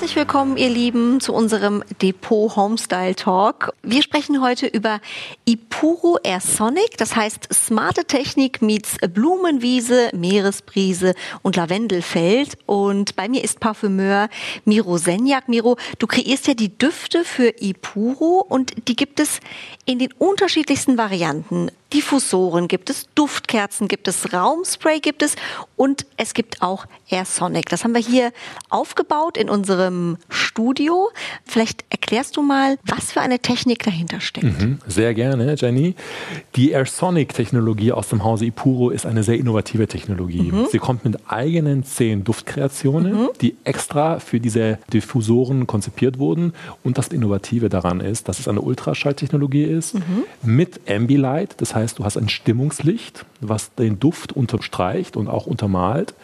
Herzlich willkommen, ihr Lieben, zu unserem Depot Homestyle Talk. Wir sprechen heute über Ipuro Air Sonic, das heißt smarte Technik meets Blumenwiese, Meeresbrise und Lavendelfeld. Und bei mir ist Parfümeur Miro Senjak. Miro, du kreierst ja die Düfte für Ipuro und die gibt es in den unterschiedlichsten Varianten. Diffusoren gibt es, Duftkerzen gibt es, Raumspray gibt es und es gibt auch Air Sonic. Das haben wir hier aufgebaut in unserem Studio. Vielleicht erklärst du mal, was für eine Technik dahinter steckt. Mhm, sehr gerne, Jenny. Die Air Sonic Technologie aus dem Hause Ipuro ist eine sehr innovative Technologie. Mhm. Sie kommt mit eigenen zehn Duftkreationen, mhm. die extra für diese Diffusoren konzipiert wurden. Und das Innovative daran ist, dass es eine Ultraschalltechnologie ist mhm. mit Ambilight. Das heißt, du hast ein Stimmungslicht, was den Duft unterstreicht und auch untermalt.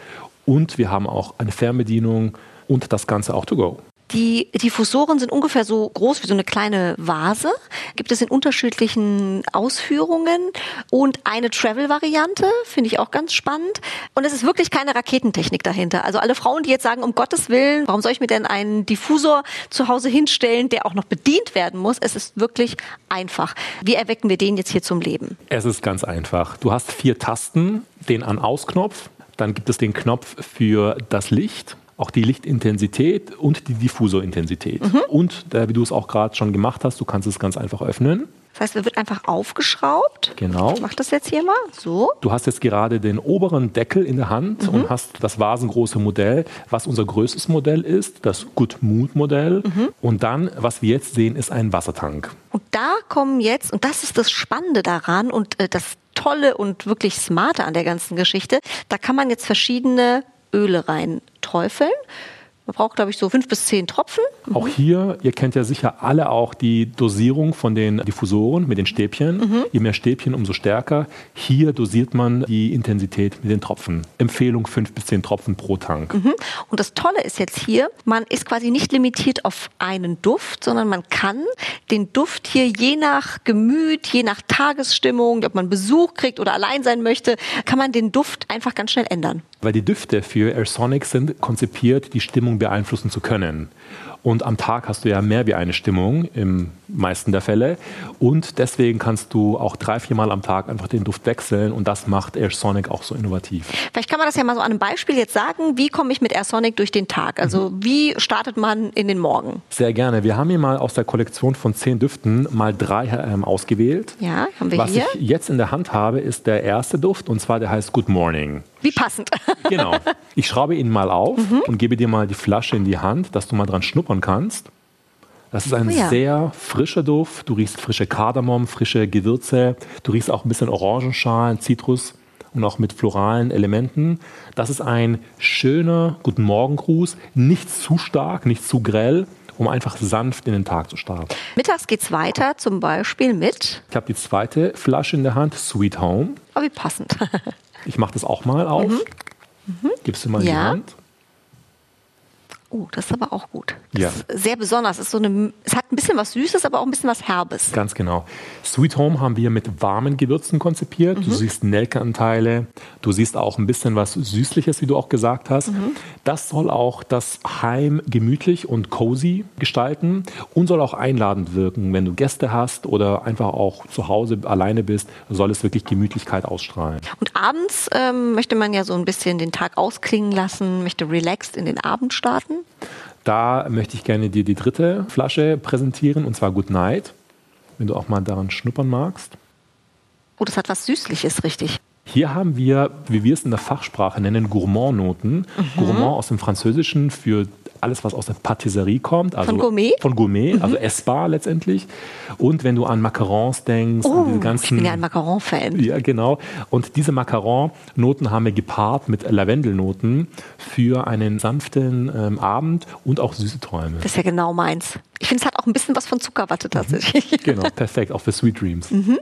Und wir haben auch eine Fernbedienung und das Ganze auch to go. Die Diffusoren sind ungefähr so groß wie so eine kleine Vase. Gibt es in unterschiedlichen Ausführungen und eine Travel-Variante, finde ich auch ganz spannend. Und es ist wirklich keine Raketentechnik dahinter. Also alle Frauen, die jetzt sagen, um Gottes Willen, warum soll ich mir denn einen Diffusor zu Hause hinstellen, der auch noch bedient werden muss? Es ist wirklich einfach. Wie erwecken wir den jetzt hier zum Leben? Es ist ganz einfach. Du hast vier Tasten, den An-Aus-Knopf. Dann gibt es den Knopf für das Licht auch die Lichtintensität und die Diffusorintensität. Mhm. Und äh, wie du es auch gerade schon gemacht hast, du kannst es ganz einfach öffnen. Das heißt, er wird einfach aufgeschraubt. Genau. Ich mache das jetzt hier mal. So. Du hast jetzt gerade den oberen Deckel in der Hand mhm. und hast das vasengroße Modell, was unser größtes Modell ist, das Good Mood Modell. Mhm. Und dann, was wir jetzt sehen, ist ein Wassertank. Und da kommen jetzt, und das ist das Spannende daran und äh, das Tolle und wirklich Smarte an der ganzen Geschichte, da kann man jetzt verschiedene Öle rein träufeln. Man braucht, glaube ich, so fünf bis zehn Tropfen. Mhm. Auch hier, ihr kennt ja sicher alle auch die Dosierung von den Diffusoren mit den Stäbchen. Mhm. Je mehr Stäbchen, umso stärker. Hier dosiert man die Intensität mit den Tropfen. Empfehlung fünf bis zehn Tropfen pro Tank. Mhm. Und das Tolle ist jetzt hier, man ist quasi nicht limitiert auf einen Duft, sondern man kann den Duft hier je nach Gemüt, je nach Tagesstimmung, ob man Besuch kriegt oder allein sein möchte, kann man den Duft einfach ganz schnell ändern. Weil die Düfte für Airsonic sind konzipiert, die Stimmung beeinflussen zu können. Und am Tag hast du ja mehr wie eine Stimmung im meisten der Fälle. Und deswegen kannst du auch drei, vier Mal am Tag einfach den Duft wechseln. Und das macht Air Sonic auch so innovativ. Vielleicht kann man das ja mal so an einem Beispiel jetzt sagen. Wie komme ich mit Air Sonic durch den Tag? Also mhm. wie startet man in den Morgen? Sehr gerne. Wir haben hier mal aus der Kollektion von zehn Düften mal drei ähm, ausgewählt. Ja, haben wir Was hier. Was ich jetzt in der Hand habe, ist der erste Duft. Und zwar der heißt Good Morning. Wie passend. genau. Ich schraube ihn mal auf mhm. und gebe dir mal die Flasche in die Hand, dass du mal dran schnuppern kannst. Das ist ein oh ja. sehr frischer Duft. Du riechst frische Kardamom, frische Gewürze. Du riechst auch ein bisschen Orangenschalen, Zitrus und auch mit floralen Elementen. Das ist ein schöner Guten Morgen-Gruß. Nicht zu stark, nicht zu grell, um einfach sanft in den Tag zu starten. Mittags geht es weiter, zum Beispiel mit. Ich habe die zweite Flasche in der Hand, Sweet Home. Oh, wie passend. ich mache das auch mal auf. Mhm. Mhm. Gibst du mal ja. in die Hand? Oh, das ist aber auch gut. Das ja. ist sehr besonders. Es, ist so eine, es hat ein bisschen was Süßes, aber auch ein bisschen was Herbes. Ganz genau. Sweet Home haben wir mit warmen Gewürzen konzipiert. Mhm. Du siehst Nelkeanteile, du siehst auch ein bisschen was Süßliches, wie du auch gesagt hast. Mhm. Das soll auch das Heim gemütlich und cozy gestalten und soll auch einladend wirken. Wenn du Gäste hast oder einfach auch zu Hause alleine bist, soll es wirklich Gemütlichkeit ausstrahlen. Und abends ähm, möchte man ja so ein bisschen den Tag ausklingen lassen, möchte relaxed in den Abend starten. Da möchte ich gerne dir die dritte Flasche präsentieren, und zwar Good Night, wenn du auch mal daran schnuppern magst. Oh, das hat was Süßliches, richtig. Hier haben wir, wie wir es in der Fachsprache nennen, Gourmand-Noten. Mhm. Gourmand aus dem Französischen für alles, was aus der Patisserie kommt. Also von Gourmet? Von Gourmet, mhm. also essbar letztendlich. Und wenn du an Macarons denkst, oh, diese ganzen, ich bin ja ein Macaron-Fan. Ja, genau. Und diese Macaron-Noten haben wir gepaart mit Lavendelnoten für einen sanften ähm, Abend und auch süße Träume. Das ist ja genau meins. Ich finde, es hat auch ein bisschen was von Zuckerwatte tatsächlich. Mhm. Genau, perfekt, auch für Sweet Dreams. Mhm.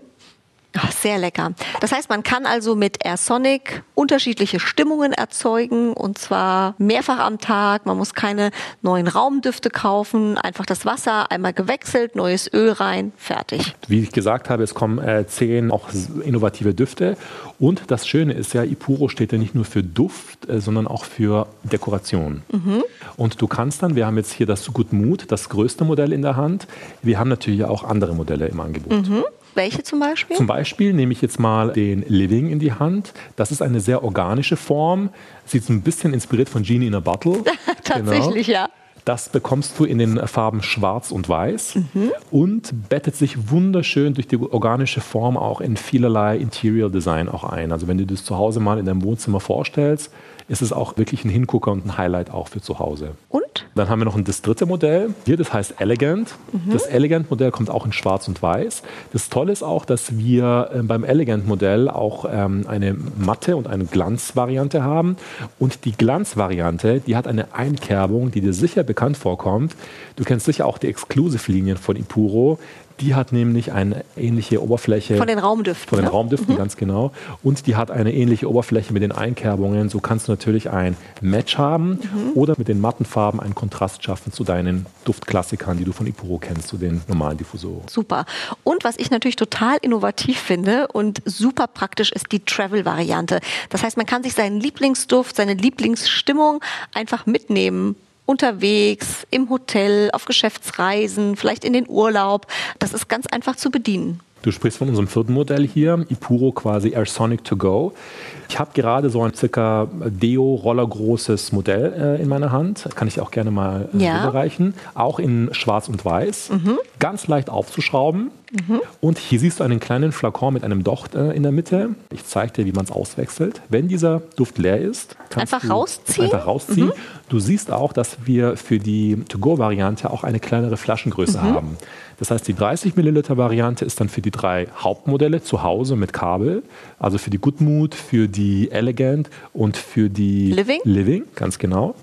Ach, sehr lecker. Das heißt, man kann also mit Air Sonic unterschiedliche Stimmungen erzeugen und zwar mehrfach am Tag. Man muss keine neuen Raumdüfte kaufen, einfach das Wasser einmal gewechselt, neues Öl rein, fertig. Wie ich gesagt habe, es kommen äh, zehn auch innovative Düfte und das Schöne ist ja, Ipuro steht ja nicht nur für Duft, äh, sondern auch für Dekoration. Mhm. Und du kannst dann, wir haben jetzt hier das Good Mood, das größte Modell in der Hand. Wir haben natürlich auch andere Modelle im Angebot. Mhm. Welche zum Beispiel? Zum Beispiel nehme ich jetzt mal den Living in die Hand. Das ist eine sehr organische Form. Sieht so ein bisschen inspiriert von Genie in a Bottle. Tatsächlich, genau. ja. Das bekommst du in den Farben Schwarz und Weiß mhm. und bettet sich wunderschön durch die organische Form auch in vielerlei Interior Design auch ein. Also wenn du das zu Hause mal in deinem Wohnzimmer vorstellst, ist es auch wirklich ein Hingucker und ein Highlight auch für zu Hause. Und? Dann haben wir noch ein, das dritte Modell. Hier, das heißt Elegant. Mhm. Das Elegant-Modell kommt auch in Schwarz und Weiß. Das Tolle ist auch, dass wir äh, beim Elegant-Modell auch ähm, eine matte und eine Glanzvariante haben. Und die Glanzvariante, die hat eine Einkerbung, die dir sicher bekannt vorkommt. Du kennst sicher auch die Exclusive-Linien von Ipuro. Die hat nämlich eine ähnliche Oberfläche. Von den Raumdüften. Von den ne? Raumdüften, mhm. ganz genau. Und die hat eine ähnliche Oberfläche mit den Einkerbungen. So kannst du natürlich ein Match haben mhm. oder mit den matten Farben einen Kontrast schaffen zu deinen Duftklassikern, die du von Ipuro kennst, zu den normalen Diffusoren. Super. Und was ich natürlich total innovativ finde und super praktisch ist die Travel-Variante. Das heißt, man kann sich seinen Lieblingsduft, seine Lieblingsstimmung einfach mitnehmen unterwegs, im Hotel, auf Geschäftsreisen, vielleicht in den Urlaub. Das ist ganz einfach zu bedienen. Du sprichst von unserem vierten Modell hier, Ipuro quasi Air Sonic to go. Ich habe gerade so ein circa Deo-Roller großes Modell äh, in meiner Hand. Kann ich auch gerne mal äh, ja. überreichen. Auch in schwarz und weiß. Mhm. Ganz leicht aufzuschrauben. Mhm. Und hier siehst du einen kleinen Flakon mit einem Docht äh, in der Mitte. Ich zeige dir, wie man es auswechselt. Wenn dieser Duft leer ist, kannst einfach du rausziehen. Einfach rausziehen. Mhm. Du siehst auch, dass wir für die To-Go-Variante auch eine kleinere Flaschengröße mhm. haben. Das heißt, die 30 Milliliter Variante ist dann für die drei Hauptmodelle zu Hause mit Kabel, also für die Goodmood, für die Elegant und für die Living, Living ganz genau.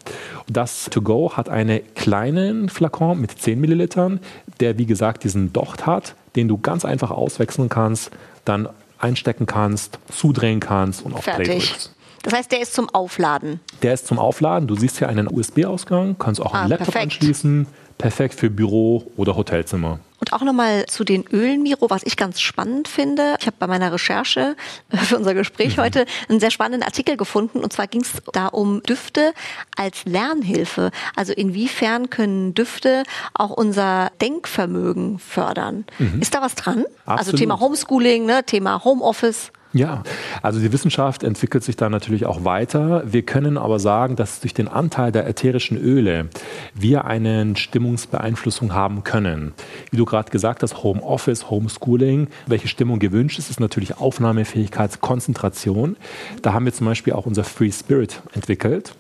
Das To Go hat einen kleinen Flakon mit 10 Millilitern, der wie gesagt diesen Docht hat, den du ganz einfach auswechseln kannst, dann einstecken kannst, zudrehen kannst und auf Fertig. Play drückst. Das heißt, der ist zum Aufladen. Der ist zum Aufladen. Du siehst hier einen USB-Ausgang, kannst auch einen ah, Laptop perfekt. anschließen. Perfekt für Büro oder Hotelzimmer. Auch nochmal zu den Ölen, Miro, was ich ganz spannend finde. Ich habe bei meiner Recherche für unser Gespräch mhm. heute einen sehr spannenden Artikel gefunden. Und zwar ging es da um Düfte als Lernhilfe. Also inwiefern können Düfte auch unser Denkvermögen fördern? Mhm. Ist da was dran? Also Absolut. Also Thema Homeschooling, ne? Thema Homeoffice. Ja, also die Wissenschaft entwickelt sich da natürlich auch weiter. Wir können aber sagen, dass durch den Anteil der ätherischen Öle wir eine Stimmungsbeeinflussung haben können. Wie du gerade gesagt hast, Homeoffice, Homeschooling, welche Stimmung gewünscht ist, ist natürlich Aufnahmefähigkeit, Konzentration. Da haben wir zum Beispiel auch unser Free Spirit entwickelt.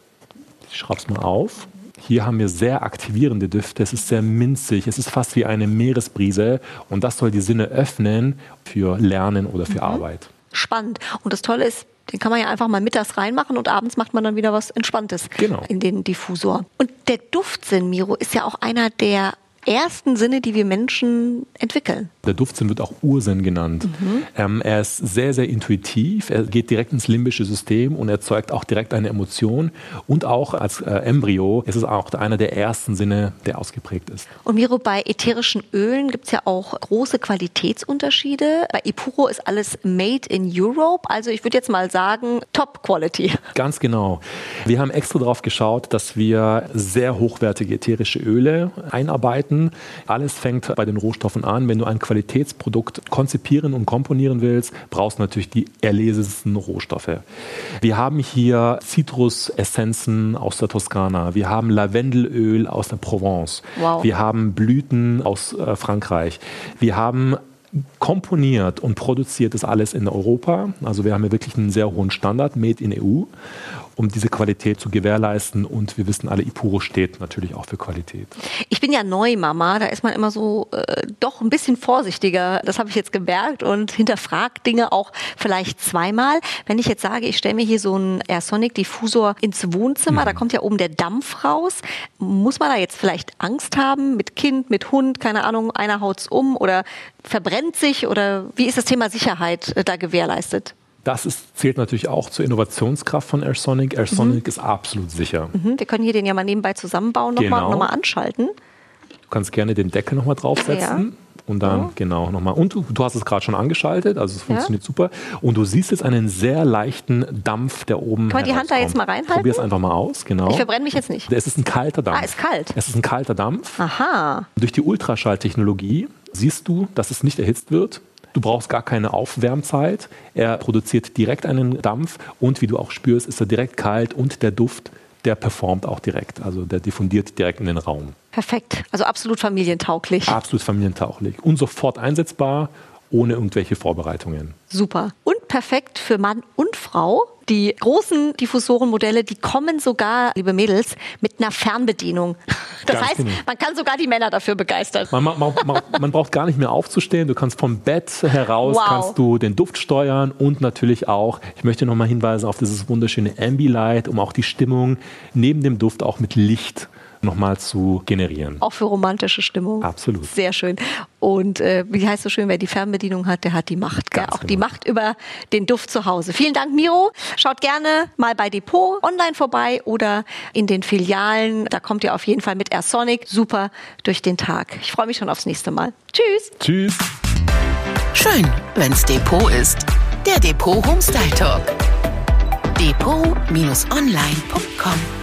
Ich schreibe es mal auf. Hier haben wir sehr aktivierende Düfte. Es ist sehr minzig. Es ist fast wie eine Meeresbrise. Und das soll die Sinne öffnen für Lernen oder für mhm. Arbeit spannend. Und das Tolle ist, den kann man ja einfach mal mittags reinmachen und abends macht man dann wieder was Entspanntes genau. in den Diffusor. Und der Duftsinn, Miro, ist ja auch einer der ersten Sinne, die wir Menschen entwickeln. Der Duftsinn wird auch Ursinn genannt. Mhm. Ähm, er ist sehr, sehr intuitiv. Er geht direkt ins limbische System und erzeugt auch direkt eine Emotion. Und auch als äh, Embryo ist es auch einer der ersten Sinne, der ausgeprägt ist. Und Miro, bei ätherischen Ölen gibt es ja auch große Qualitätsunterschiede. Bei Ipuro ist alles made in Europe. Also ich würde jetzt mal sagen, Top Quality. Ganz genau. Wir haben extra darauf geschaut, dass wir sehr hochwertige ätherische Öle einarbeiten. Alles fängt bei den Rohstoffen an. Wenn du ein Qualitätsprodukt konzipieren und komponieren willst, brauchst du natürlich die erlesensten Rohstoffe. Wir haben hier Zitrusessenzen aus der Toskana. Wir haben Lavendelöl aus der Provence. Wow. Wir haben Blüten aus äh, Frankreich. Wir haben komponiert und produziert das alles in Europa. Also wir haben hier wirklich einen sehr hohen Standard, made in EU um diese Qualität zu gewährleisten. Und wir wissen alle, Ipuro steht natürlich auch für Qualität. Ich bin ja Neumama, da ist man immer so äh, doch ein bisschen vorsichtiger. Das habe ich jetzt gemerkt und hinterfragt Dinge auch vielleicht zweimal. Wenn ich jetzt sage, ich stelle mir hier so einen Airsonic Diffusor ins Wohnzimmer, mhm. da kommt ja oben der Dampf raus. Muss man da jetzt vielleicht Angst haben mit Kind, mit Hund, keine Ahnung, einer haut's um oder verbrennt brennt sich oder wie ist das Thema Sicherheit äh, da gewährleistet? Das ist, zählt natürlich auch zur Innovationskraft von AirSonic. AirSonic mhm. ist absolut sicher. Mhm. Wir können hier den ja mal nebenbei zusammenbauen, nochmal genau. noch mal anschalten. Du kannst gerne den Deckel nochmal draufsetzen. Ja. Und dann, ja. genau, nochmal. Und du, du, hast es gerade schon angeschaltet, also es funktioniert ja. super. Und du siehst jetzt einen sehr leichten Dampf, der oben. Kann man die Hand da jetzt mal reinhalten? Probier es einfach mal aus, genau. Ich verbrenne mich jetzt nicht. Es ist ein kalter Dampf. Ah, ist kalt. Es ist ein kalter Dampf. Aha. Durch die Ultraschalltechnologie siehst du, dass es nicht erhitzt wird. Du brauchst gar keine Aufwärmzeit. Er produziert direkt einen Dampf und wie du auch spürst, ist er direkt kalt und der Duft, der performt auch direkt. Also der diffundiert direkt in den Raum. Perfekt. Also absolut familientauglich. Absolut familientauglich und sofort einsetzbar ohne irgendwelche Vorbereitungen. Super. Und perfekt für Mann und Frau. Die großen Diffusorenmodelle, die kommen sogar, liebe Mädels, mit einer Fernbedienung. Das Ganz heißt, genau. man kann sogar die Männer dafür begeistern. Man, man, man, man, braucht gar nicht mehr aufzustehen. Du kannst vom Bett heraus wow. kannst du den Duft steuern und natürlich auch, ich möchte nochmal hinweisen auf dieses wunderschöne Ambilight, um auch die Stimmung neben dem Duft auch mit Licht nochmal zu generieren. Auch für romantische Stimmung. Absolut. Sehr schön. Und äh, wie heißt so schön, wer die Fernbedienung hat, der hat die Macht. Gell? Auch genau. die Macht über den Duft zu Hause. Vielen Dank, Miro. Schaut gerne mal bei Depot online vorbei oder in den Filialen. Da kommt ihr auf jeden Fall mit Air Sonic super durch den Tag. Ich freue mich schon aufs nächste Mal. Tschüss. Tschüss. Schön, wenn's Depot ist. Der Depot Homestyle Talk. Depot-online.com